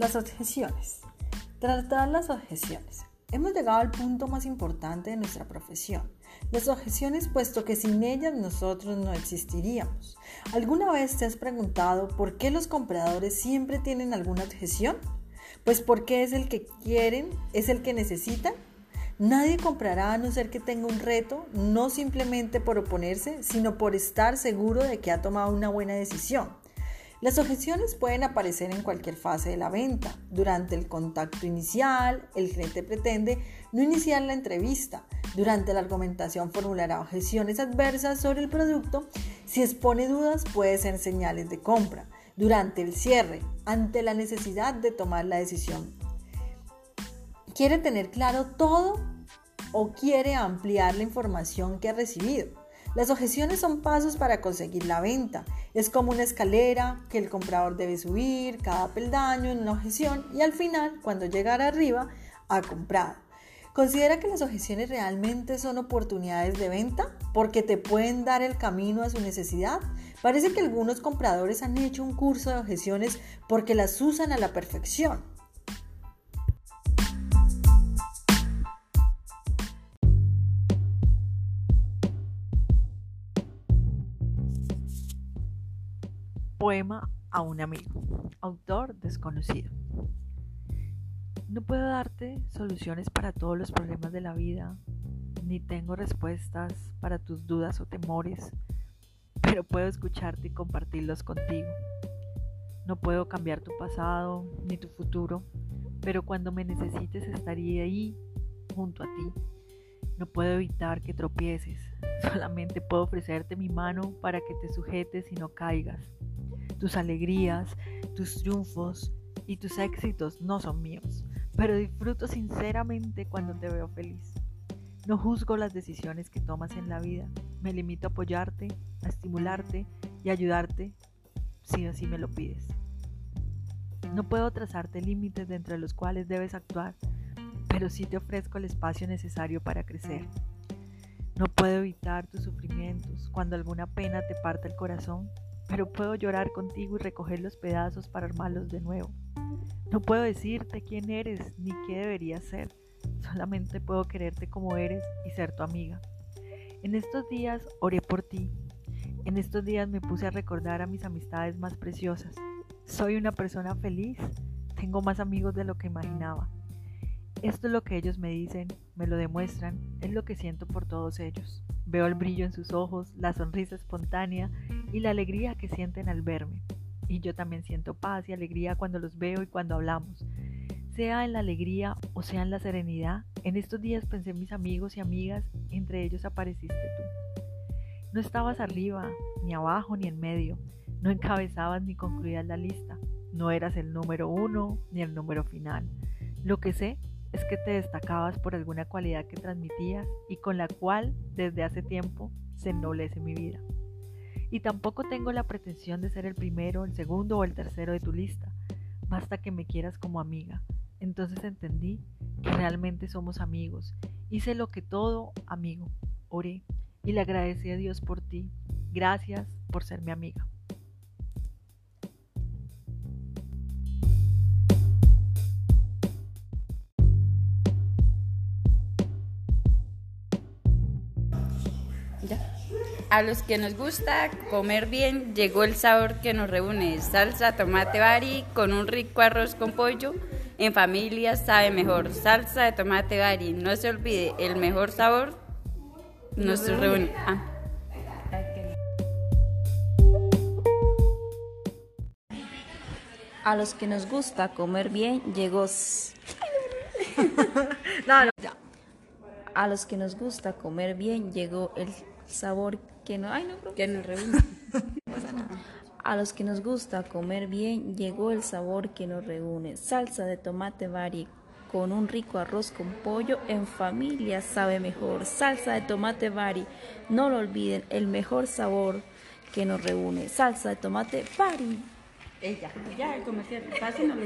Las objeciones. Tratar las objeciones. Hemos llegado al punto más importante de nuestra profesión. Las objeciones, puesto que sin ellas nosotros no existiríamos. ¿Alguna vez te has preguntado por qué los compradores siempre tienen alguna objeción? Pues porque es el que quieren, es el que necesitan. Nadie comprará a no ser que tenga un reto, no simplemente por oponerse, sino por estar seguro de que ha tomado una buena decisión. Las objeciones pueden aparecer en cualquier fase de la venta. Durante el contacto inicial, el cliente pretende no iniciar la entrevista. Durante la argumentación formulará objeciones adversas sobre el producto. Si expone dudas, puede ser señales de compra. Durante el cierre, ante la necesidad de tomar la decisión. ¿Quiere tener claro todo o quiere ampliar la información que ha recibido? Las objeciones son pasos para conseguir la venta. Es como una escalera que el comprador debe subir, cada peldaño en una objeción y al final, cuando llegar arriba, ha comprado. ¿Considera que las objeciones realmente son oportunidades de venta? Porque te pueden dar el camino a su necesidad. Parece que algunos compradores han hecho un curso de objeciones porque las usan a la perfección. Poema a un amigo. Autor desconocido. No puedo darte soluciones para todos los problemas de la vida, ni tengo respuestas para tus dudas o temores, pero puedo escucharte y compartirlos contigo. No puedo cambiar tu pasado ni tu futuro, pero cuando me necesites estaré ahí junto a ti. No puedo evitar que tropieces, solamente puedo ofrecerte mi mano para que te sujetes y no caigas. Tus alegrías, tus triunfos y tus éxitos no son míos, pero disfruto sinceramente cuando te veo feliz. No juzgo las decisiones que tomas en la vida, me limito a apoyarte, a estimularte y ayudarte si así me lo pides. No puedo trazarte límites dentro de los cuales debes actuar, pero sí te ofrezco el espacio necesario para crecer. No puedo evitar tus sufrimientos cuando alguna pena te parte el corazón, pero puedo llorar contigo y recoger los pedazos para armarlos de nuevo. No puedo decirte quién eres ni qué deberías ser, solamente puedo quererte como eres y ser tu amiga. En estos días oré por ti, en estos días me puse a recordar a mis amistades más preciosas. Soy una persona feliz, tengo más amigos de lo que imaginaba. Esto es lo que ellos me dicen, me lo demuestran, es lo que siento por todos ellos. Veo el brillo en sus ojos, la sonrisa espontánea y la alegría que sienten al verme. Y yo también siento paz y alegría cuando los veo y cuando hablamos. Sea en la alegría o sea en la serenidad, en estos días pensé en mis amigos y amigas, entre ellos apareciste tú. No estabas arriba, ni abajo, ni en medio. No encabezabas ni concluías la lista. No eras el número uno ni el número final. Lo que sé es que te destacabas por alguna cualidad que transmitías y con la cual desde hace tiempo se ennoblece mi vida. Y tampoco tengo la pretensión de ser el primero, el segundo o el tercero de tu lista. Basta que me quieras como amiga. Entonces entendí que realmente somos amigos. Hice lo que todo amigo. Oré y le agradecí a Dios por ti. Gracias por ser mi amiga. A los que nos gusta comer bien, llegó el sabor que nos reúne. Salsa, tomate bari con un rico arroz con pollo. En familia sabe mejor. Salsa de tomate bari. No se olvide, el mejor sabor nos reúne. Ah. A los que nos gusta comer bien, llegó. A los que nos gusta comer bien, llegó el sabor que no, ay, no, que nos reúne. A los que nos gusta comer bien, llegó el sabor que nos reúne. Salsa de tomate vari con un rico arroz con pollo en familia sabe mejor. Salsa de tomate vari, no lo olviden, el mejor sabor que nos reúne. Salsa de tomate vari. Ella, ya el comercial, casi no lo